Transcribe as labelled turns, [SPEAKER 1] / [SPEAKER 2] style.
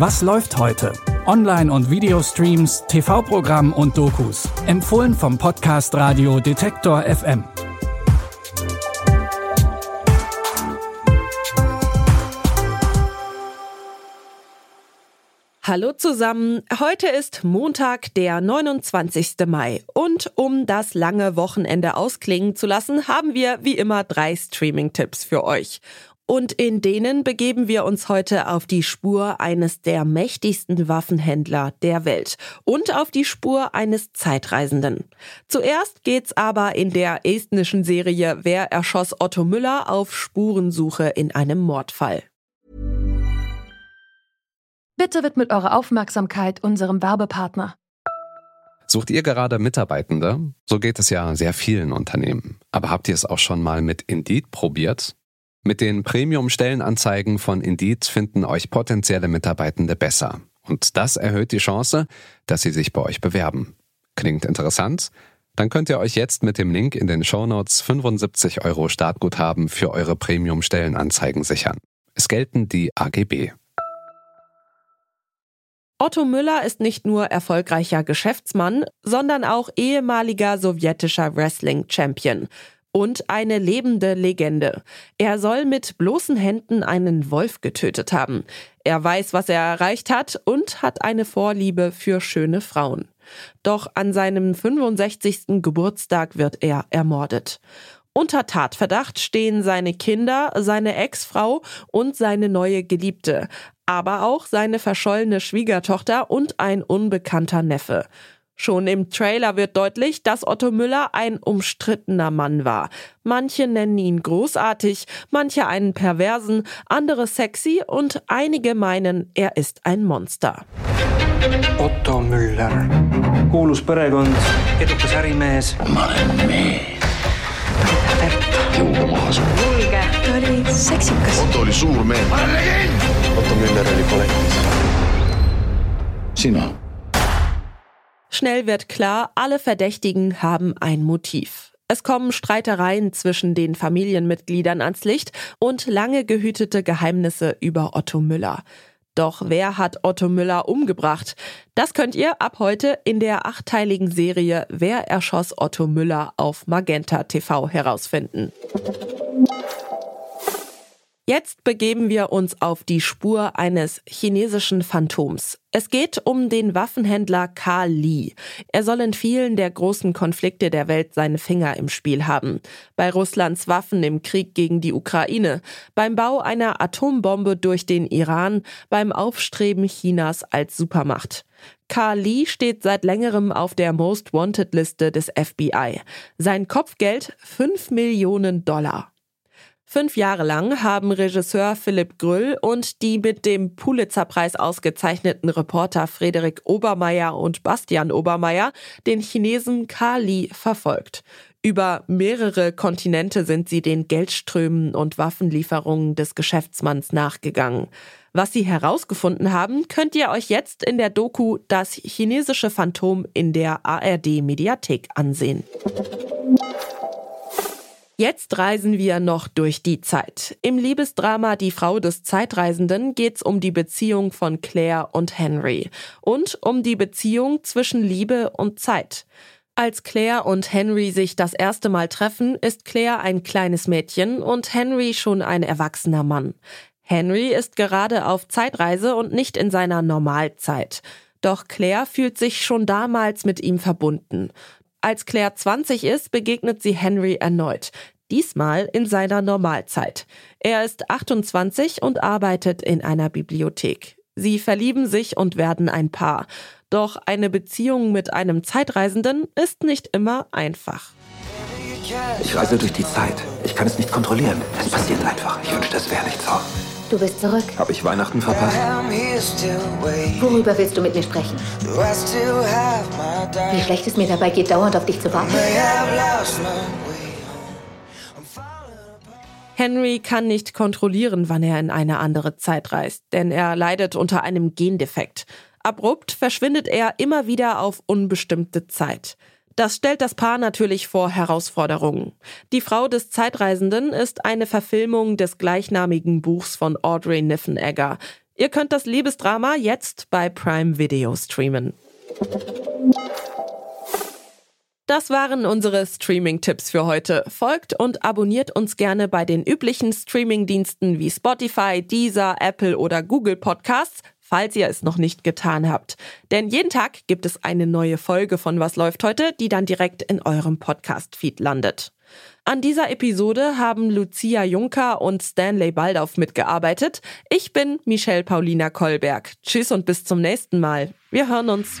[SPEAKER 1] Was läuft heute? Online- und Videostreams, TV-Programm und Dokus. Empfohlen vom Podcast Radio Detektor FM.
[SPEAKER 2] Hallo zusammen, heute ist Montag, der 29. Mai und um das lange Wochenende ausklingen zu lassen, haben wir wie immer drei Streaming-Tipps für euch. Und in denen begeben wir uns heute auf die Spur eines der mächtigsten Waffenhändler der Welt und auf die Spur eines Zeitreisenden. Zuerst geht's aber in der estnischen Serie Wer erschoss Otto Müller auf Spurensuche in einem Mordfall.
[SPEAKER 3] Bitte widmet eure Aufmerksamkeit unserem Werbepartner.
[SPEAKER 4] Sucht ihr gerade Mitarbeitende? So geht es ja sehr vielen Unternehmen. Aber habt ihr es auch schon mal mit Indeed probiert? Mit den Premium-Stellenanzeigen von Indeed finden euch potenzielle Mitarbeitende besser. Und das erhöht die Chance, dass sie sich bei euch bewerben. Klingt interessant? Dann könnt ihr euch jetzt mit dem Link in den Shownotes 75 Euro Startguthaben für eure Premium-Stellenanzeigen sichern. Es gelten die AGB.
[SPEAKER 2] Otto Müller ist nicht nur erfolgreicher Geschäftsmann, sondern auch ehemaliger sowjetischer Wrestling-Champion und eine lebende Legende. Er soll mit bloßen Händen einen Wolf getötet haben. Er weiß, was er erreicht hat und hat eine Vorliebe für schöne Frauen. Doch an seinem 65. Geburtstag wird er ermordet. Unter Tatverdacht stehen seine Kinder, seine Ex-Frau und seine neue Geliebte, aber auch seine verschollene Schwiegertochter und ein unbekannter Neffe. Schon im Trailer wird deutlich, dass Otto Müller ein umstrittener Mann war. Manche nennen ihn großartig, manche einen perversen, andere sexy und einige meinen, er ist ein Monster.
[SPEAKER 5] Otto Müller, kuulus perekond, edukas ärimees.
[SPEAKER 6] ma olen mees. maha suruda.
[SPEAKER 3] julge, ta oli seksikas.
[SPEAKER 6] Otto oli suur mees. ma olen legend.
[SPEAKER 5] Otto Müller oli koletis.
[SPEAKER 6] sina
[SPEAKER 2] Schnell wird klar, alle Verdächtigen haben ein Motiv. Es kommen Streitereien zwischen den Familienmitgliedern ans Licht und lange gehütete Geheimnisse über Otto Müller. Doch wer hat Otto Müller umgebracht? Das könnt ihr ab heute in der achteiligen Serie Wer erschoss Otto Müller auf Magenta TV herausfinden. Jetzt begeben wir uns auf die Spur eines chinesischen Phantoms. Es geht um den Waffenhändler Karl Lee. Er soll in vielen der großen Konflikte der Welt seine Finger im Spiel haben. Bei Russlands Waffen im Krieg gegen die Ukraine, beim Bau einer Atombombe durch den Iran, beim Aufstreben Chinas als Supermacht. Carl Lee steht seit längerem auf der Most Wanted Liste des FBI. Sein Kopfgeld 5 Millionen Dollar. Fünf Jahre lang haben Regisseur Philipp Grüll und die mit dem Pulitzerpreis ausgezeichneten Reporter Frederik Obermeier und Bastian Obermeier den Chinesen Kali verfolgt. Über mehrere Kontinente sind sie den Geldströmen und Waffenlieferungen des Geschäftsmanns nachgegangen. Was sie herausgefunden haben, könnt ihr euch jetzt in der Doku Das chinesische Phantom in der ARD Mediathek ansehen. Jetzt reisen wir noch durch die Zeit. Im Liebesdrama Die Frau des Zeitreisenden geht's um die Beziehung von Claire und Henry und um die Beziehung zwischen Liebe und Zeit. Als Claire und Henry sich das erste Mal treffen, ist Claire ein kleines Mädchen und Henry schon ein erwachsener Mann. Henry ist gerade auf Zeitreise und nicht in seiner Normalzeit. Doch Claire fühlt sich schon damals mit ihm verbunden. Als Claire 20 ist, begegnet sie Henry erneut. Diesmal in seiner Normalzeit. Er ist 28 und arbeitet in einer Bibliothek. Sie verlieben sich und werden ein Paar. Doch eine Beziehung mit einem Zeitreisenden ist nicht immer einfach.
[SPEAKER 7] Ich reise durch die Zeit. Ich kann es nicht kontrollieren. Es passiert einfach. Ich wünschte, es wäre nicht so.
[SPEAKER 8] Du bist zurück.
[SPEAKER 7] Habe ich Weihnachten verpasst?
[SPEAKER 8] Worüber willst du mit mir sprechen? Wie schlecht es mir dabei geht, dauernd auf dich zu warten.
[SPEAKER 2] Henry kann nicht kontrollieren, wann er in eine andere Zeit reist, denn er leidet unter einem Gendefekt. Abrupt verschwindet er immer wieder auf unbestimmte Zeit. Das stellt das Paar natürlich vor Herausforderungen. Die Frau des Zeitreisenden ist eine Verfilmung des gleichnamigen Buchs von Audrey Niffenegger. Ihr könnt das Liebesdrama jetzt bei Prime Video streamen. Das waren unsere Streaming-Tipps für heute. Folgt und abonniert uns gerne bei den üblichen Streaming-Diensten wie Spotify, Deezer, Apple oder Google Podcasts, falls ihr es noch nicht getan habt. Denn jeden Tag gibt es eine neue Folge von Was läuft heute, die dann direkt in eurem Podcast-Feed landet. An dieser Episode haben Lucia Juncker und Stanley Baldauf mitgearbeitet. Ich bin Michelle Paulina Kolberg. Tschüss und bis zum nächsten Mal. Wir hören uns.